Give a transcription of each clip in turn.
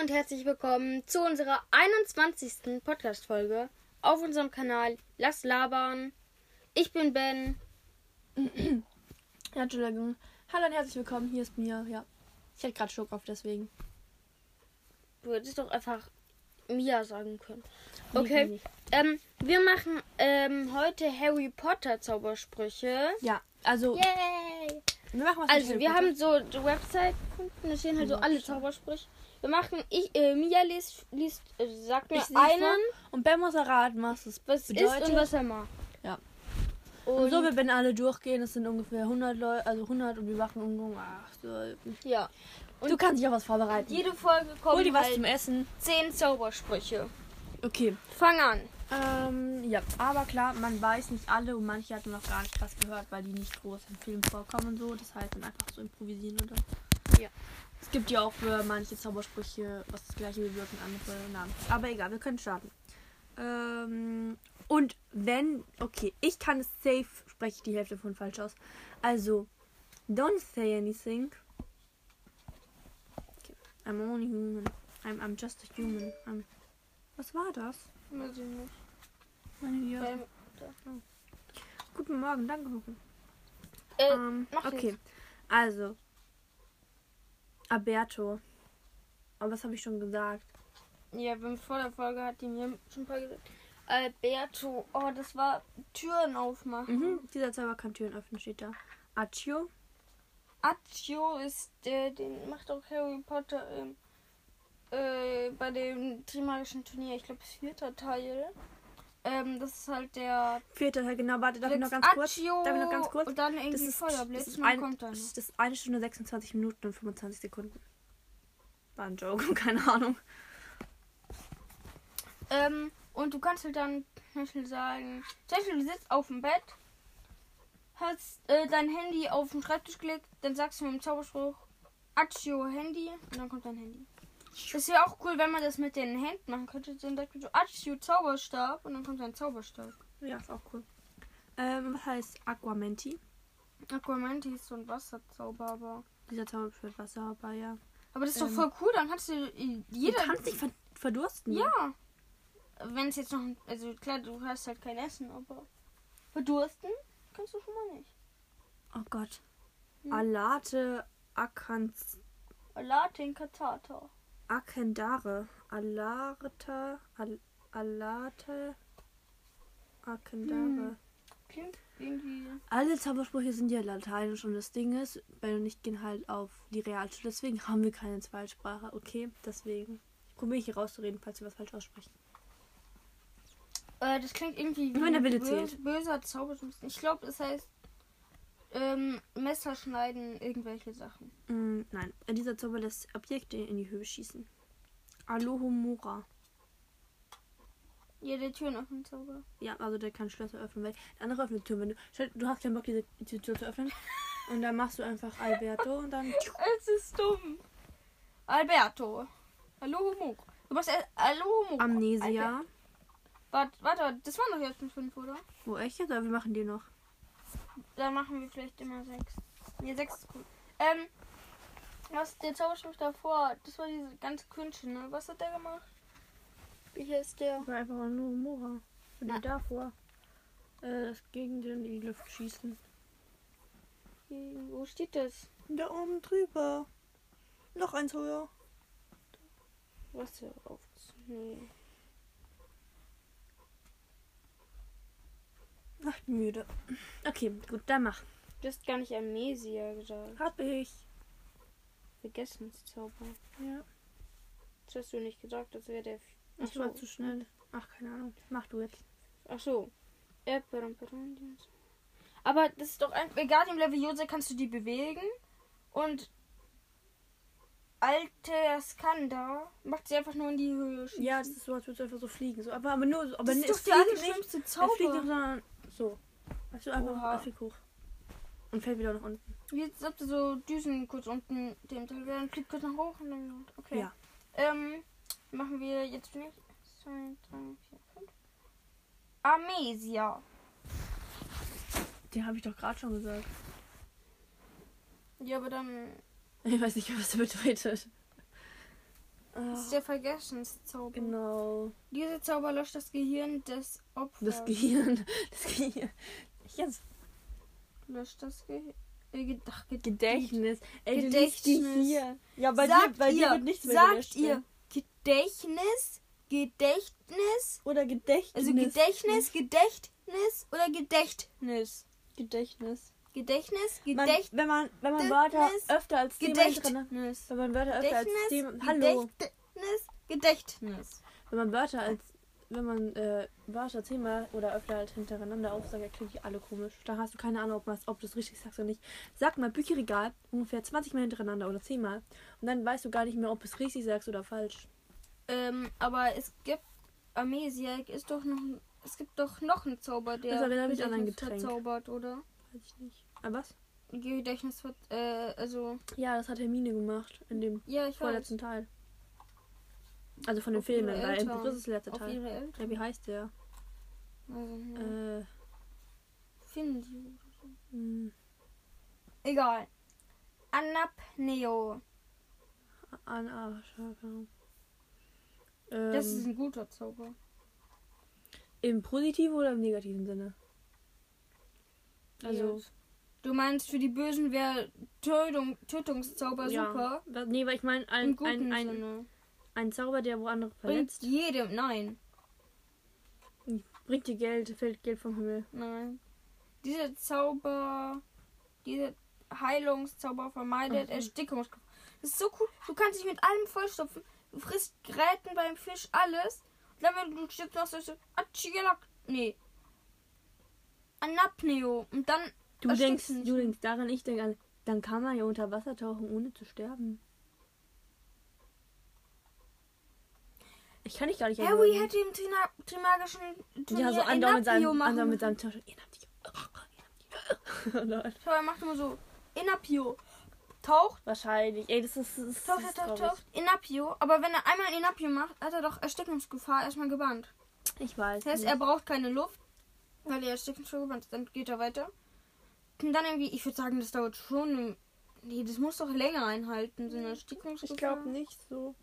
und herzlich willkommen zu unserer 21. Podcast-Folge auf unserem Kanal Lass labern. Ich bin Ben. Ja, Entschuldigung. Hallo und herzlich willkommen. Hier ist Mia. Ja. Ich hatte gerade Schock auf, deswegen. Du hättest doch einfach Mia sagen können. Okay. Ähm, wir machen ähm, heute Harry Potter Zaubersprüche. Ja, also, Yay! wir machen was Also wir haben so die Website gefunden, da stehen halt so alle. Zaubersprüche. Wir machen, ich, äh, Mia liest, liest äh, sagt mir einen, Und Ben muss erraten, was es was bedeutet. ist und was er macht. Ja. Und, Und so, wir werden alle durchgehen. Es sind ungefähr 100 Leute, also 100 und wir machen ungefähr. Ach, so. ja. du kannst dich auf was vorbereiten. Jede Folge Hol kommen dir was halt zum Essen. zehn Zaubersprüche. Okay. Fang an. Ähm, ja, aber klar, man weiß nicht alle und manche hatten noch gar nicht krass gehört, weil die nicht groß im Film vorkommen und so. Das heißt, dann einfach so improvisieren oder. Ja. Es gibt ja auch für manche Zaubersprüche, was das gleiche bewirken, andere Namen. Aber egal, wir können starten. Ähm, und wenn, okay, ich kann es safe, spreche ich die Hälfte von falsch aus. Also, don't say anything. Okay. I'm only human. I'm, I'm just a human. I'm, was war das? Weiß ich nicht. Meine Güte. Ähm, Guten Morgen, danke. äh, Ähm, mach okay, jetzt. also. Alberto. Aber das habe ich schon gesagt. Ja, beim vor der Folge hat die mir schon ein paar gesagt. Alberto, oh, das war Türen aufmachen. Mhm. Dieser Zauber kann Türen öffnen, steht da. Accio. Accio ist der, den macht auch Harry Potter ähm, äh, bei dem Trimagischen Turnier, ich glaube, das vierte Teil. Ähm, das ist halt der Vierter Teil, genau. Warte, darf ich noch ganz kurz? Darf ich noch ganz kurz? Und dann irgendwie Das ist, Feuerblitz das, ist ein, kommt dann. das ist eine Stunde 26 Minuten und 25 Sekunden. War ein Joke, keine Ahnung. Ähm, und du kannst halt dann zum Beispiel sagen, zum Beispiel du sitzt auf dem Bett, hast äh, dein Handy auf den Schreibtisch gelegt, dann sagst du mit dem Zauberspruch Accio Handy und dann kommt dein Handy. Das wäre auch cool, wenn man das mit den Händen machen könnte. Dann sagt man so Accio Zauberstab und dann kommt ein Zauberstab. Ja, ist auch cool. Ähm, was heißt Aquamenti? Aquamenti ist so ein Wasserzauber, aber. Dieser Zauber für Wasser, aber ja. Aber das ist doch Ähm, voll cool, dann kannst du jeder. du kannst dich ver verdursten. Ja. Wenn es jetzt noch. Also klar, du hast halt kein Essen, aber. Verdursten kannst du schon mal nicht. Oh Gott. Hm. Alate Akans Latin Katata. Akendare. Alareta. Al Alate. Akendare. Hm. Klingt irgendwie. Alle Zaubersprüche sind ja lateinisch und das Ding ist, wenn wir nicht gehen halt auf die Realschule. Deswegen haben wir keine Zweitsprache, okay? Deswegen. Ich probiere hier rauszureden, falls wir was falsch aussprechen. Äh, das klingt irgendwie Nur wenn der Wille bö- zählt. böser Zauberstab. Ich glaube, es heißt. Ähm, Messer schneiden, irgendwelche Sachen. Mm, nein, dieser Zauber lässt Objekte in die Höhe schießen. Alohomora. Ja, der Türen öffnen Zauber. Ja, also der kann Schlösser öffnen, weil der andere öffnet Türen. Wenn du, du hast keinen Bock, diese, diese Tür zu öffnen. Und dann machst du einfach Alberto und dann. Es ist dumm. Alberto. Mok. Du machst. Hallo, Mok. Amnesia. Warte, warte, das waren doch jetzt schon fünf, oder? Wo echt jetzt? Aber wir machen die noch. Dann machen wir vielleicht immer sechs. Nee, sechs ist cool. Ähm, was der Zauberspruch davor, das war diese ganz Künsche, ne? Was hat der gemacht? Wie heißt der? War einfach nur Mora. Und die davor. Äh, das gegen den in die Luft schießen. Wo steht das? Da oben drüber. Noch eins höher. Was der auf? Nee. Ach, müde. Okay, gut, dann mach. Du hast gar nicht Amnesia gesagt. Hab ich. Vergessenszauber. Ja. Das hast du nicht gesagt, das wäre der. Ach Ich war so. zu schnell. Ach, keine Ahnung. Mach du jetzt. Ach so. Äh. Aber das ist doch ein. Egal, im Level Jose kannst du die bewegen. Und. Alter Skanda macht sie einfach nur in die Höhe. schießen. Ja, das ist so, als würdest du einfach so fliegen. So, aber, aber nur. Aber das nicht- ist doch es der nicht. allerschlimmste Es fliegt nicht, Zauber. sondern so. Du, einfach Oha. fliegt hoch. Und fällt wieder nach unten. Jetzt habt ihr so Düsen kurz unten dem Teil werden, fliegt kurz nach hoch und dann. Okay. Ja. Ähm, machen wir jetzt nicht. 2, 3, 4, 5. Amesia. Den habe ich doch gerade schon gesagt. Ja, aber dann. Ich weiß nicht, was das bedeutet. Das ist der Vergessenszauber. Genau. Dieser Zauber löscht das Gehirn des Opfers. Das Gehirn. Das Gehirn. Jetzt. löscht das Gehirn. Äh, ach, Ge- Gedächtnis. Ey, Gedächtnis. Hier. Ja, bei sagt dir, bei ihr, dir wird nichts mehr sagt gelöscht, ihr? Gedächtnis, Gedächtnis, Oder Gedächtnis. also Gedächtnis, Gedächtnis oder Gedächtnis? Gedächtnis. Gedächtnis, Man, Gedächtnis, wenn man, wenn man Wörter Gedächtnis. öfter als. Gedächtnis, Wenn man Wörter öfter als. Hallo. Gedächtnis, Gedächtnis. Wenn man Wörter als... Wenn man äh, Wörter zehnmal oder öfter als hintereinander aufsagt, dann klingt die alle komisch. Da hast du keine Ahnung, ob, ob du es richtig sagst oder nicht. Sag mal Bücherregal ungefähr 20 Mal hintereinander oder zehnmal. Und dann weißt du gar nicht mehr, ob du es richtig sagst oder falsch. Ähm, aber es gibt Amnesiac ist doch noch es gibt doch noch einen Zauber, der Das erinnert mich an ein Getränk. verzaubert, oder? Weiß ich nicht. Aber was? Gedächtnis ver äh, also Ja, das hat Hermine gemacht in dem ja, ich weiß. vorletzten Teil. Also von den Auf Filmen, weil im. Buch ist der letzte Auf Teil. Ja, wie heißt der? Also. Äh, Findio. mh, Egal. Anapneo. an genau. Das ist Ähm, ein guter Zauber. Im positiven oder im negativen Sinne? Also, Ja. Du meinst, für die Bösen wäre Tötung, Tötungszauber ja. super? Nee, weil ich meine, ein, ein, ein, ein Zauber, der wo andere Bringt verletzt, jedem. Nein. bringt dir Geld, fällt Geld vom Himmel. Nein. Dieser Zauber. Dieser Heilungszauber vermeidet Mhm. Erstickungsgefahr. Das ist so cool. Du kannst dich mit allem vollstopfen. Du frisst Gräten beim Fisch, alles. Und dann, wenn du stirbst, machst du so. Achielak. Nee. Anapneo. Und dann. Du denkst, du denkst daran, ich denke an, dann kann man ja unter Wasser tauchen, ohne zu sterben. Ich kann dich gar nicht Harry erinnern. hätte im Trina Trimagischen Turnier Ja, so andauernd mit seinem, andauernd mit seinem Tisch. Schau, er macht immer so. Enapio. Taucht, Wahrscheinlich. Ey, das ist, das ist, taucht, das taucht, taucht. Enapio. Aber wenn er einmal Enapio macht, hat er doch Erstickungsgefahr erstmal gebannt. Ich weiß. Das heißt, nicht. er braucht keine Luft, weil er Erstickungsgefahr gebannt ist. Dann geht er weiter. Und dann irgendwie, ich würde sagen, das dauert schon. Nee, das muss doch länger einhalten, so eine Erstickungsgefahr. ich glaube nicht so.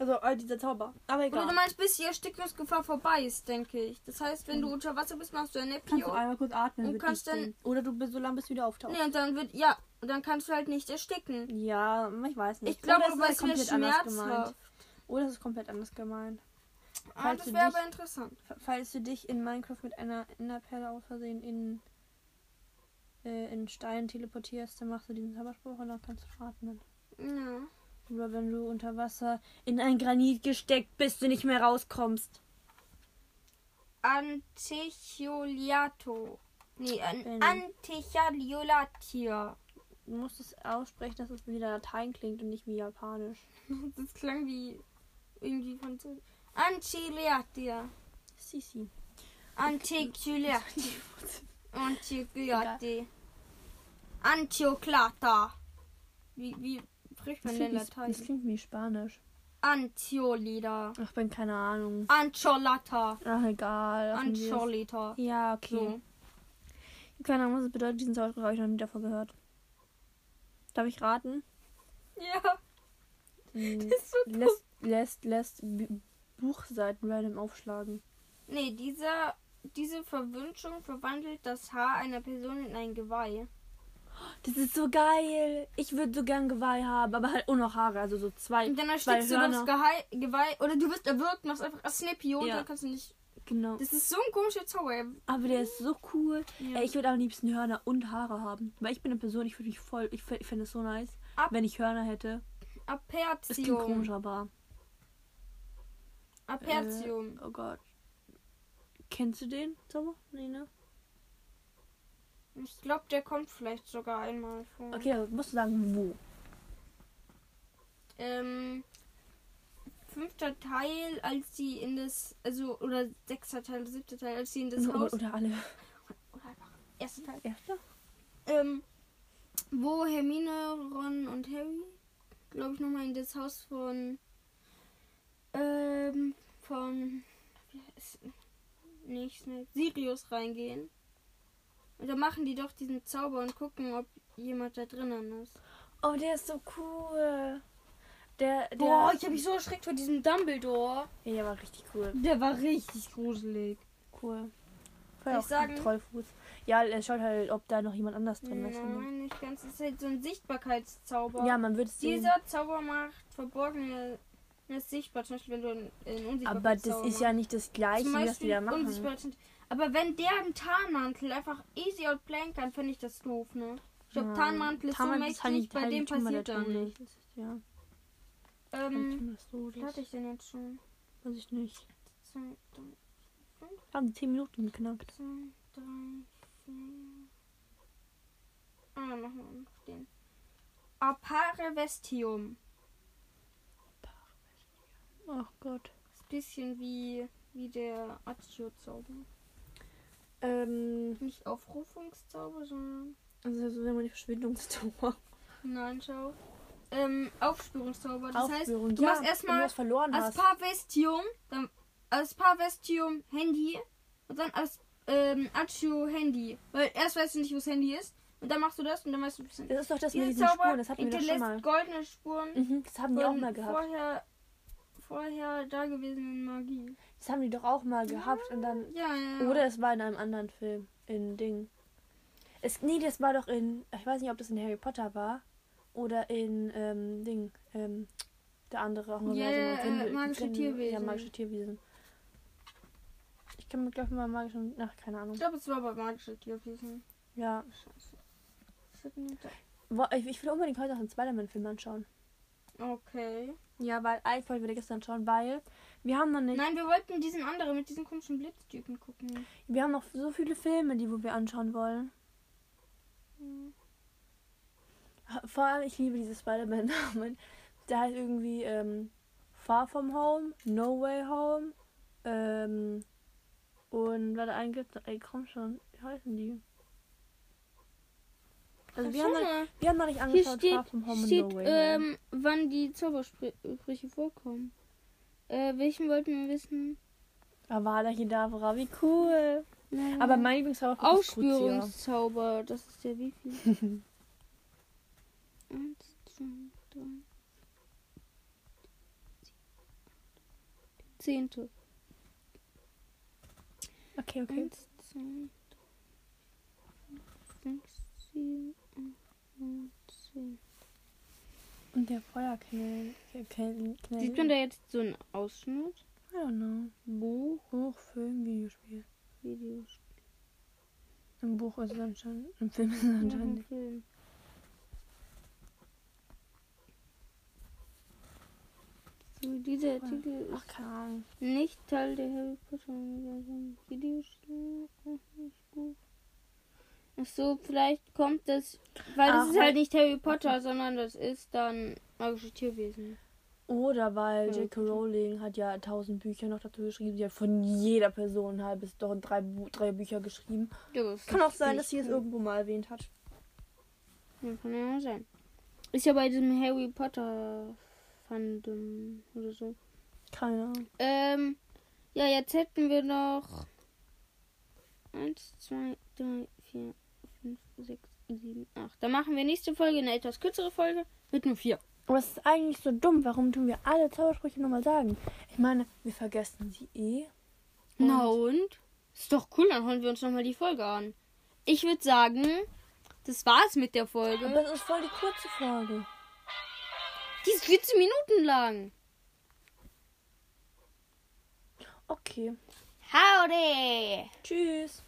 Also, all dieser Zauber. Aber Oder egal. du meinst, bis die Erstickungsgefahr vorbei ist, denke ich. Das heißt, wenn du unter Wasser bist, machst du kannst du einmal kurz atmen. Und kannst dann- sehen. Oder du bist so lange, bis du wieder auftauchst. Nee, und dann wird, ja, und dann kannst du halt nicht ersticken. Ja, ich weiß nicht. Ich glaube, Oder wäre komplett anders gemeint. schmerzhaft. Oder es ist komplett anders gemeint. Ah, das wäre aber interessant. Falls du dich in Minecraft mit einer Enderperle aus Versehen in, äh, in Stein teleportierst, dann machst du diesen Zauberspruch und dann kannst du atmen. Ja. Oder wenn du unter Wasser in ein Granit gesteckt bist, du nicht mehr rauskommst. Anticholiato. Nee, an, Anticholiatia. Du musst es aussprechen, dass es wie Latein klingt und nicht wie Japanisch. Das klang wie irgendwie von so. Anticholiatia. Sisi. Anticholiati. Anticholiati. Antioklata. Wie, wie spricht man denn Latein? das klingt wie Spanisch. Antiolida. Ach, bin keine Ahnung. Ancholata. Ach, egal. Ancholita. Ja, okay. So. Keine Ahnung, was es bedeutet. Diesen Zauberspruch habe ich noch nie davor gehört. Darf ich raten? Ja, Hm, das ist so lässt, lässt, lässt Buchseiten random aufschlagen. Nee, dieser, diese Verwünschung verwandelt das Haar einer Person in ein Geweih. Das ist so geil. Ich würde so gern Geweih haben, aber halt ohne Haare. Also so zwei, Und dann erstickst du das Hörner. Geweih, oder du wirst erwürgt, machst einfach ein Snippy und Ja. dann kannst du nicht. Genau. Das ist so ein komischer Zauber. Aber der ist so cool. Ja. Ey, ich würde am liebsten Hörner und Haare haben. Weil ich bin eine Person, ich würde mich voll, ich, fände es so nice, Ab- wenn ich Hörner hätte. Das klingt komisch, aber. Apertium. Äh, oh Gott. Kennst du den Zauber? Nee, ne? Ich glaube, der kommt vielleicht sogar einmal vor. Okay, also musst du sagen, wo. Ähm, fünfter Teil, als sie in das, also, oder sechster Teil, siebter Teil, als sie in das Oder, Haus. oder alle. Oder einfach erster Teil. Erster? Ähm, wo Hermine, Ron und Harry, glaube ich, nochmal in das Haus von, ähm, von, nicht Snape, Sirius reingehen. Und da machen die doch diesen Zauber und gucken, ob jemand da drinnen ist. Oh, der ist so cool. Der, der, Boah, ich habe mich so erschreckt vor diesem Dumbledore. ja, der war richtig cool. Der war richtig gruselig. Cool. Soll ich sagen? Trollfuß. Ja, er schaut halt, ob da noch jemand anders drin ist. ne? Nein, nicht ganz. Das ist halt so ein Sichtbarkeitszauber. Ja, man würde es sehen. Dieser Zauber macht verborgene ist sichtbar, zum Beispiel wenn du einen unsichtbaren Aber das ist ja nicht das Gleiche, Zum was die Beispiel da machen. Aber wenn der einen Tarnmantel einfach easy outplayen kann, finde ich das doof, ne? Ich glaube, Ja. Tarnmantel ist Tarnmantel so halt mächtig, bei dem Heiligtum der passiert da Todes. nichts. Das ist- Ja, Ähm, wie Todes. hatte ich denn jetzt schon? Weiß ich nicht. Zwei, drei, Haben die 10 Minuten geknackt. zwei, drei, vier. Ah, dann machen wir noch den. Apare Vestium. Ach Gott. Ist ein bisschen wie, wie der Accio-Zauber. Ähm, Nicht Aufrufungszauber, sondern. also das ist immer die Verschwindungstour. Nein, schau. Ähm, Aufspürungszauber. Das heißt, Aufführung. du ja, machst du erstmal was verloren als hast. Parvestium, dann als Parvestium Handy und dann als ähm, Accio Handy. Weil erst weißt du nicht, wo das Handy ist. Und dann machst du das und dann weißt du, wo das Handy Das ist doch das mit diesen Zauber Spuren. Das hatten wir doch schon mal. goldene Spuren Mhm, das haben die auch mal gehabt. vorher, vorher dagewesenen Magie. Das haben die doch auch mal gehabt und dann. Ja, ja. ja. Oder es war in einem anderen Film. In Ding. Es, nee, das war doch in. Ich weiß nicht, ob das in Harry Potter war. Oder in ähm, Ding. Ähm, der andere auch Ja, äh, magische Tierwesen. Ja, magische Tierwesen. Ich kann mir gleich mal magischen. Ach, keine Ahnung. Ich glaube, es war bei magische Tierwesen. Ja. Scheiße. Da- ich will unbedingt heute noch einen Spider-Man-Film anschauen. Okay. Ja, weil eigentlich wollten wir gestern schauen, weil wir haben noch nicht. Nein, wir wollten diesen anderen mit diesen komischen Blitztypen gucken. Wir haben noch so viele Filme, die wo wir anschauen wollen. Hm. Vor allem, ich liebe diese Spider-Man-Namen. Der heißt irgendwie ähm, Far From Home, No Way Home. Ähm, und warte, einen gibt's noch. Ey, komm schon. Wie heißen die? Also, wir haben, noch, mal. wir haben noch nicht Hier angeschaut steht, Far steht ähm, wann die Zaubersprüche vorkommen. Äh, welchen wollten wir wissen? Avada Kedavra, wie cool. Nein. Aber mein Lieblingszauber. Ausspürungszauber, das ist der wie viel? Eins, zwei, drei. Zehnte. Okay, okay. Eins, zwei, drei, sechs, sieben. Und der Feuerknall. Knall, Knall. Sieht man da jetzt so einen Ausschnitt? I don't know. Buch, Buch, Film, Videospiel. Videos. Im Buch ist es anscheinend. Im Film ist es Ja, anscheinend ein nicht. Film. So, dieser Titel ist Ach, keine Ahnung. nicht Teil der Harry Potter. Videospiel, gut. Ach so, vielleicht kommt das, weil das Ach, ist halt nicht Harry Potter, sondern das ist dann magische Tierwesen. Oder weil Ja, J.K. Rowling hat ja tausend Bücher noch dazu geschrieben. Sie hat von jeder Person ein halbes, doch drei, Bu- drei Bücher geschrieben. Ja, Kann auch sein, dass sie es irgendwo mal erwähnt hat. Ja, kann ja sein. Ist ja bei diesem Harry Potter Fandom oder so. Keine Ahnung. Ähm, ja, jetzt hätten wir noch 1, 2, 3, 4, 5, 6, 7, 8. Dann machen wir nächste Folge eine etwas kürzere Folge mit nur 4. Aber es ist eigentlich so dumm. Warum tun wir alle Zaubersprüche nochmal sagen? Ich meine, wir vergessen sie eh. Na und? Ist doch cool, dann hören wir uns nochmal die Folge an. Ich würde sagen, das war's mit der Folge. Aber es ist voll die kurze Folge. Die ist 14 Minuten lang. Okay. Howdy! Tschüss.